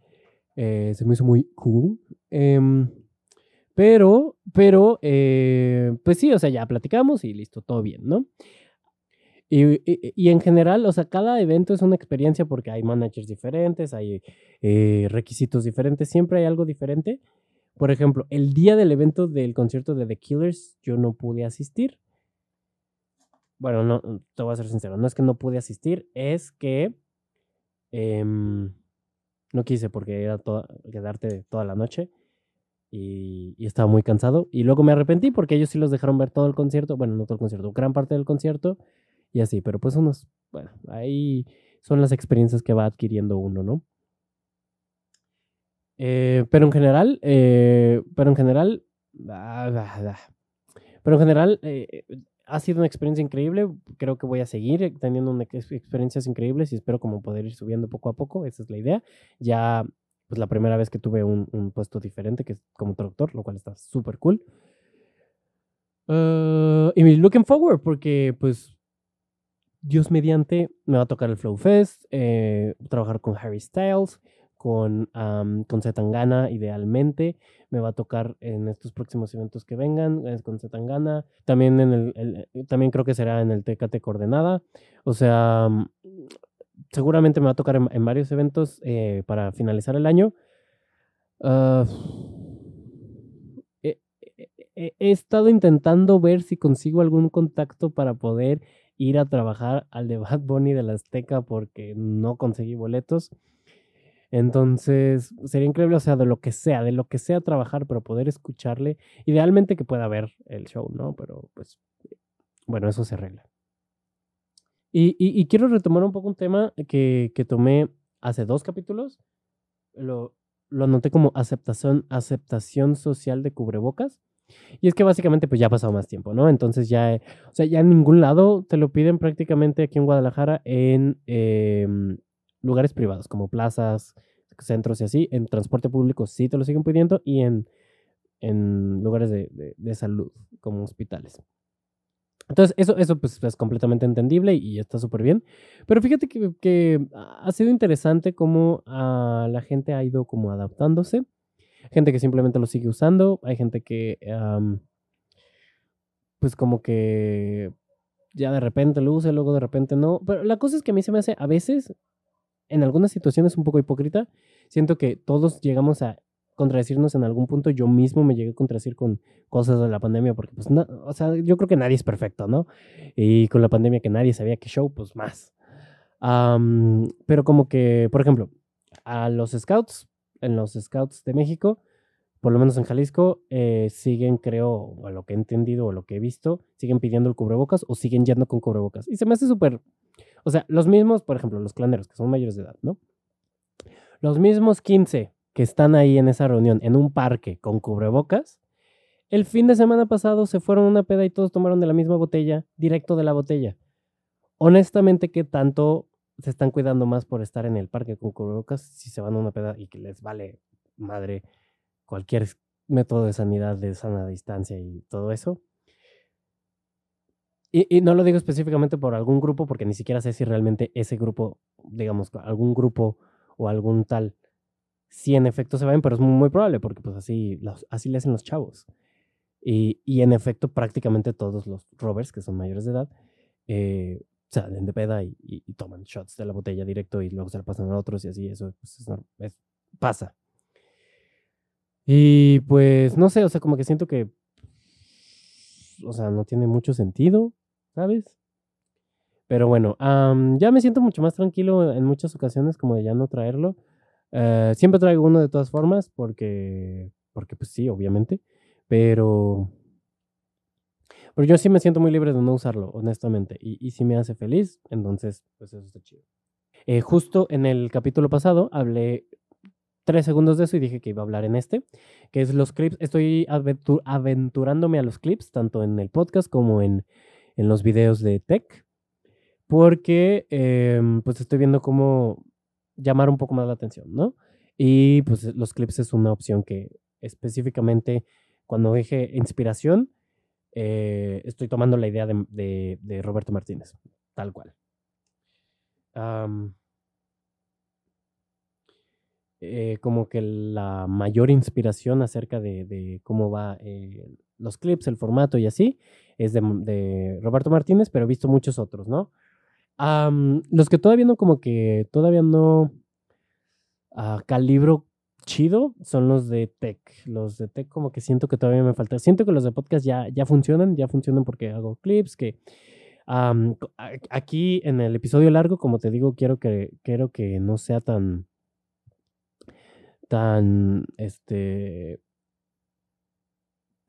Eh, se me hizo muy cool. Em, Pero, pero, eh, pues sí, o sea, ya platicamos y listo, todo bien, ¿no? Y, en general, o sea, cada evento es una experiencia porque hay managers diferentes, hay eh, requisitos diferentes, siempre hay algo diferente. Por ejemplo, el día del evento del concierto de The Killers, yo no pude asistir. Bueno, no, te voy a ser sincero, no es que no pude asistir, es que em, no quise porque era quedarte toda la noche y, y, estaba muy cansado. Y luego me arrepentí porque ellos sí los dejaron ver todo el concierto, bueno, no todo el concierto, gran parte del concierto y así, pero pues unos, bueno, ahí son las experiencias que va adquiriendo uno, ¿no? Eh, pero en general, eh, pero en general, ah, pero en general eh, ha sido una experiencia increíble. Creo que voy a seguir teniendo experiencias increíbles y espero como poder ir subiendo poco a poco. Esa es la idea. Ya, pues la primera vez que tuve un, puesto diferente, que es como traductor, lo cual está súper cool. Uh, y looking forward, porque pues Dios mediante, me va a tocar el Flow Fest, eh, trabajar con Harry Styles, con, um, con Zetangana idealmente. Me va a tocar en estos próximos eventos que vengan con Zetangana. También, en el, eh, también creo que será en el TKT Coordenada. O sea, mm, seguramente me va a tocar en, varios eventos eh, para finalizar el año. Ah, he estado intentando ver si consigo algún contacto para poder ir a trabajar al de Bad Bunny de la Azteca porque no conseguí boletos. Entonces, sería increíble, o sea, de lo que sea, de lo que sea trabajar, pero poder escucharle. Idealmente que pueda ver el show, ¿no? Pero pues, bueno, eso se arregla. Y, quiero retomar un poco un tema que, tomé hace dos capítulos. Lo, lo anoté como aceptación, aceptación social de cubrebocas. Y es que básicamente pues ya ha pasado más tiempo, ¿no? Entonces ya, o sea, ya en ningún lado te lo piden prácticamente aquí en Guadalajara en em, lugares privados, como plazas, centros y así. En transporte público sí te lo siguen pidiendo y en, en lugares de, de, salud, como hospitales. Entonces, eso, eso pues, es completamente entendible y está súper bien. Pero fíjate que, que, ha sido interesante cómo la gente ha ido como adaptándose gente que simplemente lo sigue usando, hay gente que, pues como que ya de repente lo usa, luego de repente no. Pero la cosa es que a mí se me hace a veces, en algunas situaciones un poco hipócrita, siento que todos llegamos a contradecirnos en algún punto. Yo mismo me llegué a contradecir con cosas de la pandemia, porque pues, no, o sea, yo creo que nadie es perfecto, ¿no? Y con la pandemia que nadie sabía qué show, pues más. pero como que, por ejemplo, a los scouts en los Scouts de México, por lo menos en Jalisco, eh, siguen, creo, a lo que he entendido o lo que he visto, siguen pidiendo el cubrebocas o siguen yendo con cubrebocas. Y se me hace súper, o sea, los mismos, por ejemplo, los claneros, que son mayores de edad, ¿no? Los mismos 15 que están ahí en esa reunión, en un parque con cubrebocas, el fin de semana pasado se fueron a una peda y todos tomaron de la misma botella, directo de la botella. Honestamente, ¿qué tanto se están cuidando más por estar en el parque con cubrebocas si se van a una peda y que les vale madre cualquier método de sanidad de sana distancia y todo eso. Y, no lo digo específicamente por algún grupo, porque ni siquiera sé si realmente ese grupo, digamos, algún grupo o algún tal, si en efecto se ven, pero es muy, probable, porque pues así, así le hacen los chavos. Y, y, en efecto, prácticamente todos los rovers, que son mayores de edad, eh, salen de peda y, toman shots de la botella directo y luego se la pasan a otros y así, eso pues, pasa. Y pues no sé, o sea, como que siento que, o sea, no tiene mucho sentido, ¿sabes? Pero bueno, ya me siento mucho más tranquilo en muchas ocasiones como de ya no traerlo. Eh, siempre traigo uno de todas formas porque, porque pues sí, obviamente, pero pero yo sí me siento muy libre de no usarlo, honestamente. Y, y si me hace feliz, entonces, pues eso está chido. Eh, justo en el capítulo pasado hablé tres segundos de eso y dije que iba a hablar en este, que es los clips. Estoy aventurándome a los clips, tanto en el podcast como en, en los videos de tech, porque em, pues estoy viendo cómo llamar un poco más la atención, ¿no? Y pues los clips es una opción que específicamente cuando dije inspiración, eh, estoy tomando la idea de, Roberto Martínez, tal cual. eh, como que la mayor inspiración acerca de, cómo va eh, los clips, el formato y así, es de, Roberto Martínez, pero he visto muchos otros, ¿no? los que todavía no, como que todavía no uh, calibro chido son los de tech. Los de tech como que siento que todavía me falta. Siento que los de podcast ya, ya funcionan, ya funcionan porque hago clips, que aquí en el episodio largo, como te digo, quiero que, quiero que no sea tan tan, este,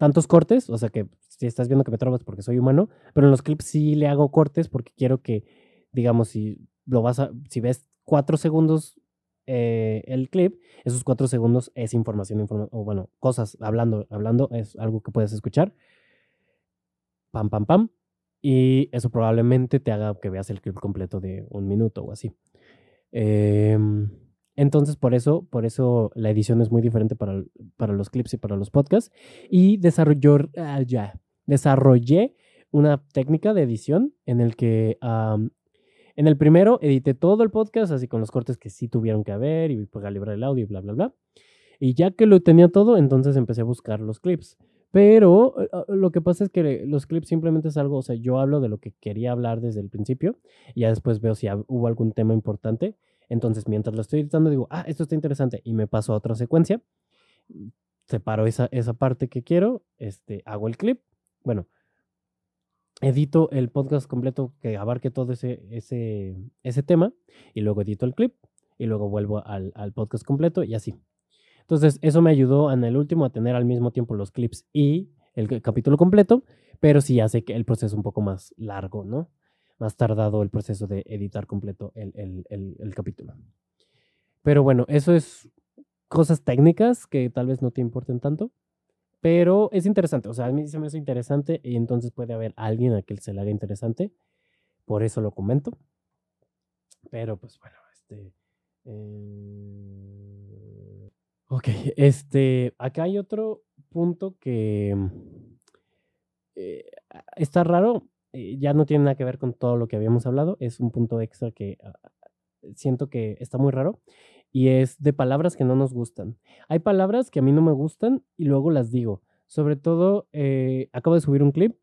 tantos cortes, o sea que si estás viendo que me trabas porque soy humano, pero en los clips sí le hago cortes porque quiero que, digamos, si lo vas a, si ves cuatro segundos eh, el clip, esos cuatro segundos es información, o bueno, cosas hablando, hablando, es algo que puedes escuchar. Pam, pam, pam. Y eso probablemente te haga que veas el clip completo de un minuto o así. Eh, entonces, por eso, por eso la edición es muy diferente para, para los clips y para los podcasts. Y desarrolló, ah, ya, desarrollé una técnica de edición en el que en el primero edité todo el podcast, así con los cortes que sí tuvieron que haber y pues calibrar el audio y bla, bla, bla. Y ya que lo tenía todo, entonces empecé a buscar los clips. Pero eh, ah, lo que pasa es que los clips simplemente es algo, o sea, yo hablo de lo que quería hablar desde el principio y ya después veo si hubo algún tema importante entonces, mientras lo estoy editando, digo, ah, esto está interesante y me paso a otra secuencia. Separo esa, esa parte que quiero, este, hago el clip. Bueno, edito el podcast completo que abarque todo ese, ese, ese tema y luego edito el clip y luego vuelvo al, al, podcast completo y así. Entonces, eso me ayudó en el último a tener al mismo tiempo los clips y el capítulo completo, pero sí hace que el proceso un poco más largo, ¿no? Más tardado el proceso de editar completo el, capítulo. Pero bueno, eso es cosas técnicas que tal vez no te importen tanto, pero es interesante. O sea, a mí se me hace interesante y entonces puede haber alguien a quien se le haga interesante. Por eso lo comento. Pero pues bueno, este... Eh, ok, este, acá hay otro punto que eh, está raro eh, ya no tiene nada que ver con todo lo que habíamos hablado, es un punto extra que ah, siento que está muy raro y es de palabras que no nos gustan. Hay palabras que a mí no me gustan y luego las digo. Sobre todo, eh, acabo de subir un clip.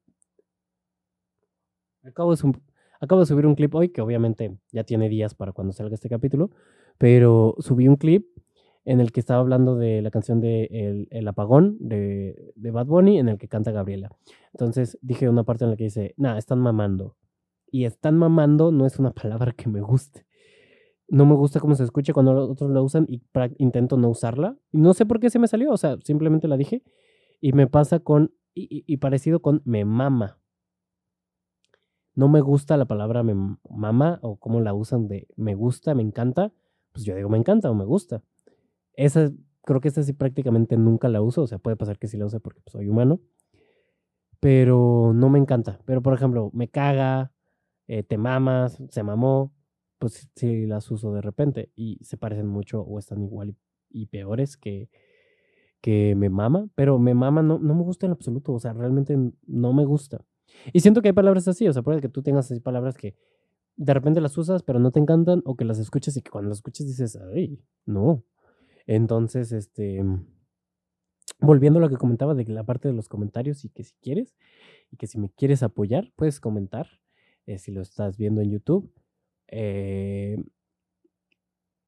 Acabo de, acabo de subir un clip hoy, que obviamente ya tiene días para cuando salga este capítulo, pero subí un clip en el que estaba hablando de la canción de El, Apagón de, Bad Bunny, en el que canta Gabriela. Entonces dije una parte en la que dice, nah, están mamando. Y están mamando no es una palabra que me guste. No me gusta cómo se escucha cuando otros la usan y intento no usarla. Y no sé por qué se me salió, o sea, simplemente la dije. Y me pasa con, y, parecido con me mama. No me gusta la palabra me mama o cómo la usan de me gusta, me encanta. Pues yo digo me encanta o me gusta. Esa, creo que esta sí prácticamente nunca la uso, o sea, puede pasar que sí la use porque pues, soy humano, pero no me encanta. Pero, por ejemplo, me caga, eh, te mamas, se mamó, pues sí las uso de repente y se parecen mucho o están igual y, peores que, que me mama, pero me mama no, no me gusta en absoluto, o sea, realmente no me gusta. Y siento que hay palabras así, o sea, puede que tú tengas así palabras que de repente las usas, pero no te encantan, o que las escuchas y que cuando las escuchas dices, ay, no. Entonces, este, volviendo a lo que comentaba de la parte de los comentarios y que si quieres y que si me quieres apoyar, puedes comentar eh, si lo estás viendo en YouTube. Eh,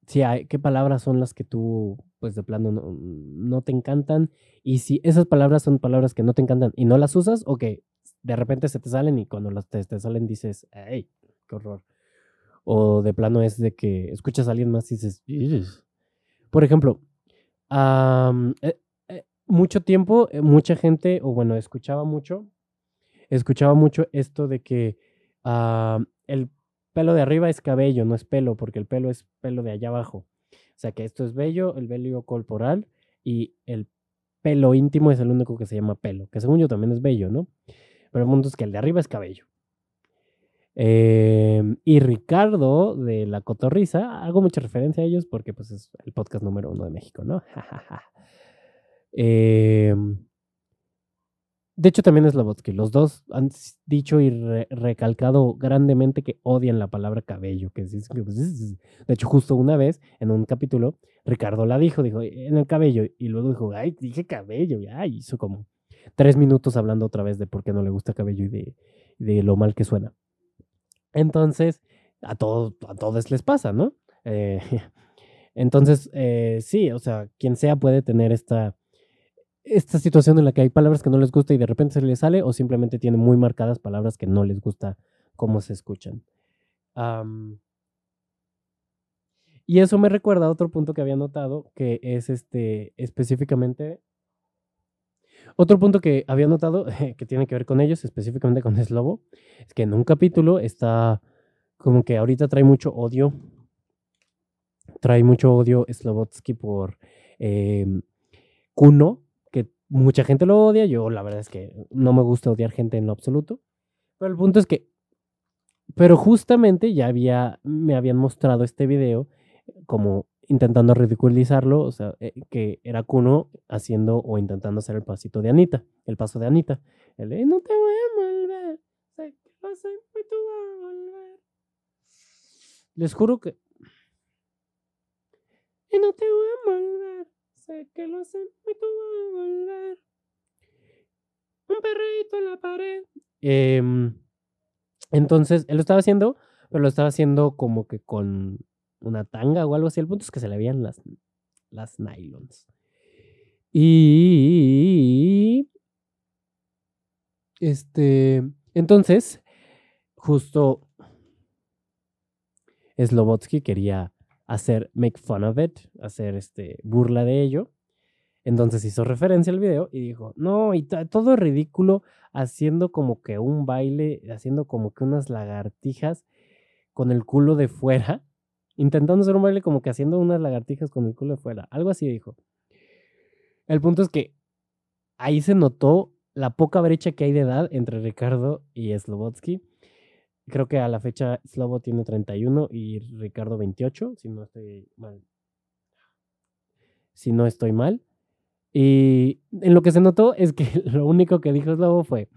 si hay, qué palabras son las que tú, pues de plano, no, te encantan. Y si esas palabras son palabras que no te encantan y no las usas, o que de repente se te salen y cuando las te, salen dices, ¡ay, qué horror! O de plano es de que escuchas a alguien más y dices, por ejemplo, eh, eh, mucho tiempo, eh, mucha gente, o bueno, escuchaba mucho, escuchaba mucho esto de que el pelo de arriba es cabello, no es pelo, porque el pelo es pelo de allá abajo. O sea que esto es vello, el vello corporal y el pelo íntimo es el único que se llama pelo, que según yo también es bello, ¿no? Pero el mundo es que el de arriba es cabello. Em, y Ricardo de La Cotorriza, hago mucha referencia a ellos porque pues es el podcast número uno de México, ¿no? eh, De hecho, también es que Los dos han dicho y recalcado grandemente que odian la palabra cabello. Que es, pues, de hecho, justo una vez en un capítulo, Ricardo la dijo, dijo, en el cabello. Y luego dijo, ay, dije cabello. Ya hizo como tres minutos hablando otra vez de por qué no le gusta cabello y de, de lo mal que suena. Entonces, a, todos a todos les pasa, ¿no? Eh, entonces, eh, sí, o sea, quien sea puede tener esta esta situación en la que hay palabras que no les gusta y de repente se les sale o simplemente tiene muy marcadas palabras que no les gusta cómo se escuchan. y eso me recuerda a otro punto que había notado, que es este específicamente... Otro punto que había notado que tiene que ver con ellos, específicamente con Slobo, es que en un capítulo está como que ahorita trae mucho odio. Trae mucho odio Slobotsky por eh, Kuno, mucha gente lo odia, yo la verdad es que no me gusta odiar gente en lo absoluto, pero el punto es que, pero justamente ya había, me habían mostrado este video como intentando ridiculizarlo, o sea, eh, que era Kuno haciendo o intentando hacer el pasito de Anita, el paso de Anita, el de, no te voy a volver, sé que lo sé, y tú vas a volver. Les juro que... Y no te voy a volver que lo sé y tú vas a volver. Un perrito en la pared. Em, entonces, él lo estaba haciendo, pero lo estaba haciendo como que con una tanga o algo así. El punto es que se le veían las, las nylons. Y. Este. Entonces, justo. Slobotsky quería hacer make fun of it, hacer este, burla de ello. Entonces hizo referencia al video y dijo, no, y todo ridículo, haciendo como que un baile, haciendo como que unas lagartijas con el culo de fuera, intentando hacer un baile como que haciendo unas lagartijas con el culo de fuera, algo así dijo. El punto es que ahí se notó la poca brecha que hay de edad entre Ricardo y Slobotsky Creo que a la fecha Slobo tiene 31 y Ricardo 28, si no estoy mal. Si no estoy mal. Y en lo que se notó es que lo único que dijo Slobo fue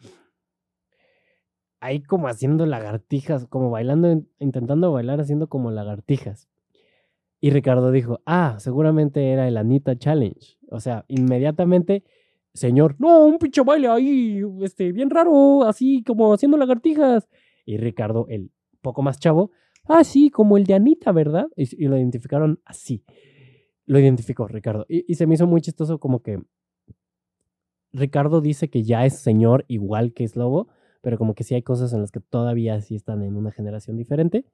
ahí como haciendo lagartijas, como bailando, intentando bailar haciendo como lagartijas. Y Ricardo dijo, ah, seguramente era el Anita Challenge. O sea, inmediatamente, señor, no, un pinche baile ahí, este, bien raro, así como haciendo lagartijas. Y Ricardo, el poco más chavo, ah, sí, como el de Anita, ¿verdad? Y, lo identificaron así. Lo identificó Ricardo. Y, se me hizo muy chistoso como que Ricardo dice que ya es señor igual que es lobo, pero como que sí hay cosas en las que todavía sí están en una generación diferente.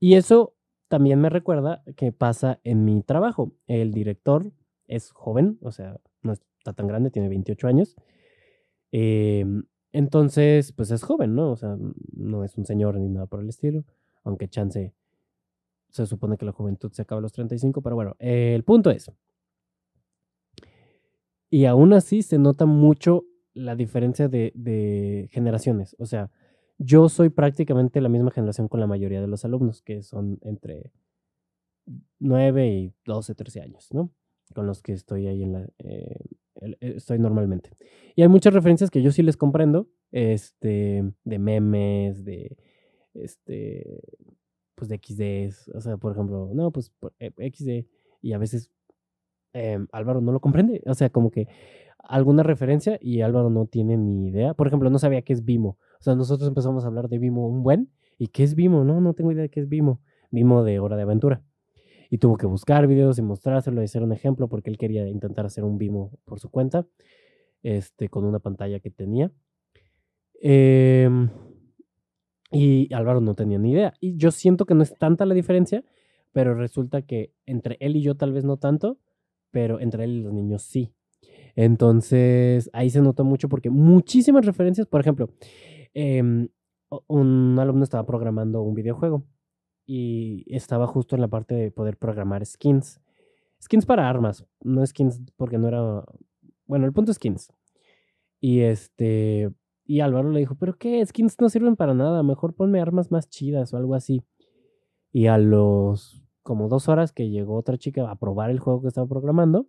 Y eso también me recuerda que pasa en mi trabajo. El director es joven, o sea, no está tan grande, tiene 28 años. Eh, entonces, pues es joven, ¿no? O sea, no es un señor ni nada por el estilo, aunque chance se supone que la juventud se acaba a los 35, pero bueno, el punto es, y aún así se nota mucho la diferencia de, de, generaciones. O sea, yo soy prácticamente la misma generación con la mayoría de los alumnos, que son entre 9 y 12, 13 años, ¿no? Con los que estoy ahí en la, eh, eh, estoy normalmente. Y hay muchas referencias que yo sí les comprendo, este, de memes, de, este, pues de XD, o sea, por ejemplo, no, pues eh, XD, y a veces em, Álvaro no lo comprende, o sea, como que alguna referencia y Álvaro no tiene ni idea. Por ejemplo, no sabía qué es Vimo. O sea, nosotros empezamos a hablar de Vimo un buen, ¿y qué es Vimo? No, no tengo idea de qué es Vimo. Vimo de Hora de Aventura y tuvo que buscar videos y mostrárselo y hacer un ejemplo porque él quería intentar hacer un Vimo por su cuenta, este, con una pantalla que tenía. Em, y Álvaro no tenía ni idea. Y yo siento que no es tanta la diferencia, pero resulta que entre él y yo tal vez no tanto, pero entre él y los niños sí. Entonces ahí se nota mucho porque muchísimas referencias, por ejemplo, em, un alumno estaba programando un videojuego y estaba justo en la parte de poder programar skins. Skins para armas, no skins porque no era... Bueno, el punto es skins. Y este... Y Álvaro le dijo, pero ¿qué? Skins no sirven para nada, mejor ponme armas más chidas o algo así. Y a los como dos horas que llegó otra chica a probar el juego que estaba programando,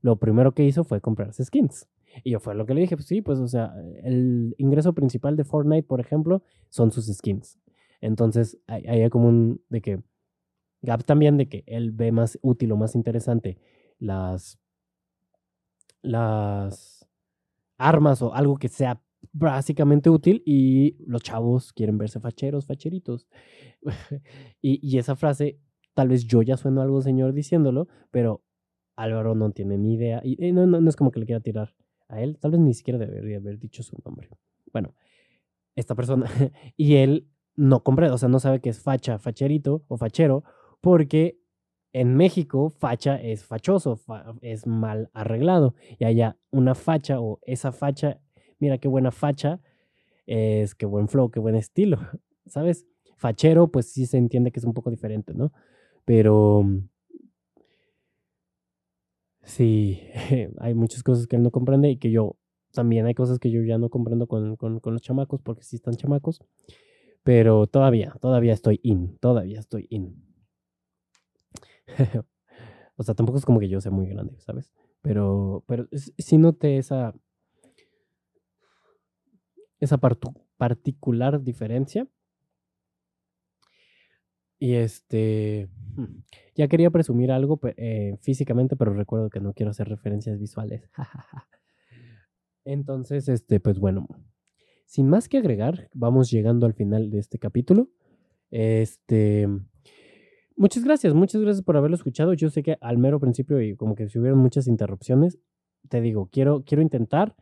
lo primero que hizo fue comprarse skins. Y yo fue lo que le dije, pues sí, pues o sea, el ingreso principal de Fortnite, por ejemplo, son sus skins. Entonces, hay, hay como un de que Gap también de que él ve más útil o más interesante las las armas o algo que sea básicamente útil y los chavos quieren verse facheros, facheritos. y, y, esa frase, tal vez yo ya sueno algo señor diciéndolo, pero Álvaro no tiene ni idea y, no, no, no, es como que le quiera tirar a él, tal vez ni siquiera debería haber dicho su nombre. Bueno, esta persona y él no comprende, o sea, no sabe que es facha, facherito o fachero, porque en México facha es fachoso, es mal arreglado. Y allá una facha o esa facha, mira qué buena facha, es qué buen flow, qué buen estilo, ¿sabes? Fachero, pues sí se entiende que es un poco diferente, ¿no? Pero sí, hay muchas cosas que él no comprende y que yo también hay cosas que yo ya no comprendo con, con, con los chamacos porque sí están chamacos. Pero todavía, todavía estoy in, todavía estoy in. o sea, tampoco es como que yo sea muy grande, ¿sabes? Pero, pero sí noté esa, esa particular diferencia. Y este, hmm, ya quería presumir algo eh, físicamente, pero recuerdo que no quiero hacer referencias visuales. Entonces, este, pues bueno, sin más que agregar, vamos llegando al final de este capítulo. Este, Muchas gracias, muchas gracias por haberlo escuchado. Yo sé que al mero principio y como que si hubieron muchas interrupciones, te digo, quiero, quiero intentar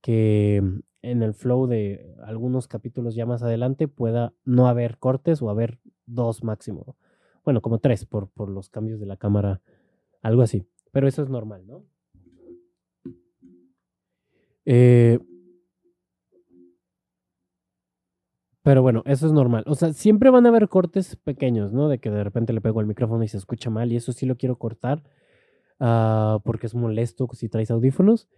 que en el flow de algunos capítulos ya más adelante pueda no haber cortes o haber dos máximo. Bueno, como tres por, por los cambios de la cámara, algo así. Pero eso es normal, ¿no? Eh, Pero bueno, eso es normal. O sea, siempre van a haber cortes pequeños, ¿no? De que de repente le pego el micrófono y se escucha mal y eso sí lo quiero cortar uh, porque es molesto si traes audífonos.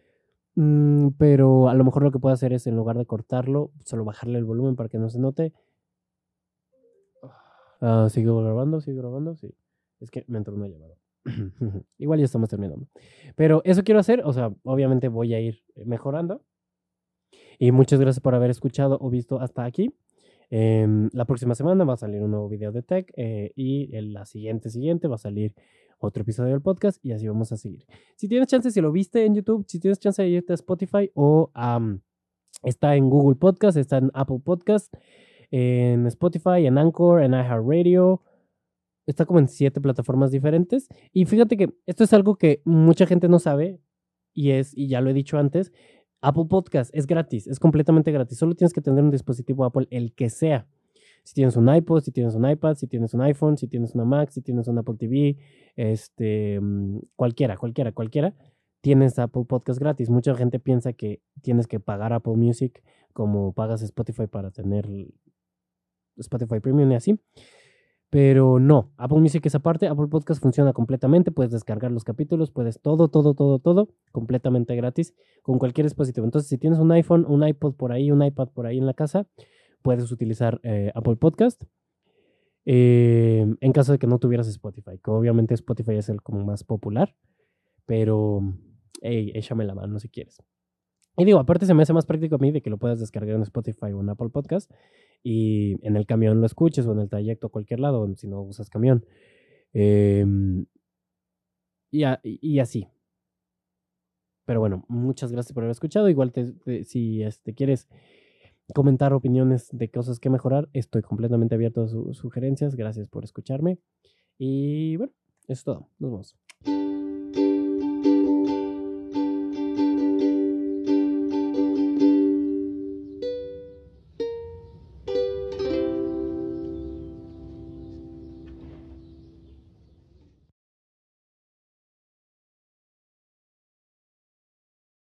Mm, pero a lo mejor lo que puedo hacer es en lugar de cortarlo, solo bajarle el volumen para que no se note. Uh, ¿Sigo grabando? ¿Sigo grabando? Sí. Es que me entró una llamada. Igual ya estamos terminando. Pero eso quiero hacer, o sea, obviamente voy a ir mejorando. Y muchas gracias por haber escuchado o visto hasta aquí. Em, la próxima semana va a salir un nuevo video de tech eh, y en la siguiente, siguiente va a salir otro episodio del podcast y así vamos a seguir. Si tienes chance, si lo viste en YouTube, si tienes chance de irte a Spotify o está en Google Podcast, está en Apple Podcast, en Spotify, en Anchor, en iHeartRadio. Está como en siete plataformas diferentes. Y fíjate que esto es algo que mucha gente no sabe y es, y ya lo he dicho antes, Apple Podcast es gratis, es completamente gratis. Solo tienes que tener un dispositivo Apple, el que sea. Si tienes un iPod, si tienes un iPad, si tienes un iPhone, si tienes una Mac, si tienes un Apple TV, este, mm, cualquiera, cualquiera, cualquiera, tienes Apple Podcast gratis. Mucha gente piensa que tienes que pagar Apple Music como pagas Spotify para tener Spotify Premium y así. Pero no, Apple Music es aparte, Apple Podcast funciona completamente, puedes descargar los capítulos, puedes todo, todo, todo, todo, completamente gratis con cualquier dispositivo. Entonces, si tienes un iPhone, un iPod por ahí, un iPad por ahí en la casa, puedes utilizar eh, Apple Podcast. Eh, en caso de que no tuvieras Spotify, que obviamente Spotify es el como más popular, pero hey, échame la mano si quieres. Y digo, aparte se me hace más práctico a mí de que lo puedas descargar en Spotify o en Apple Podcast y en el camión lo escuches o en el trayecto a cualquier lado, si no usas camión. Em, y, así. Pero bueno, muchas gracias por haber escuchado. Igual si este, quieres comentar opiniones de cosas que mejorar, estoy completamente abierto a sus sugerencias. Gracias por escucharme. Y bueno, eso es todo. Nos vemos.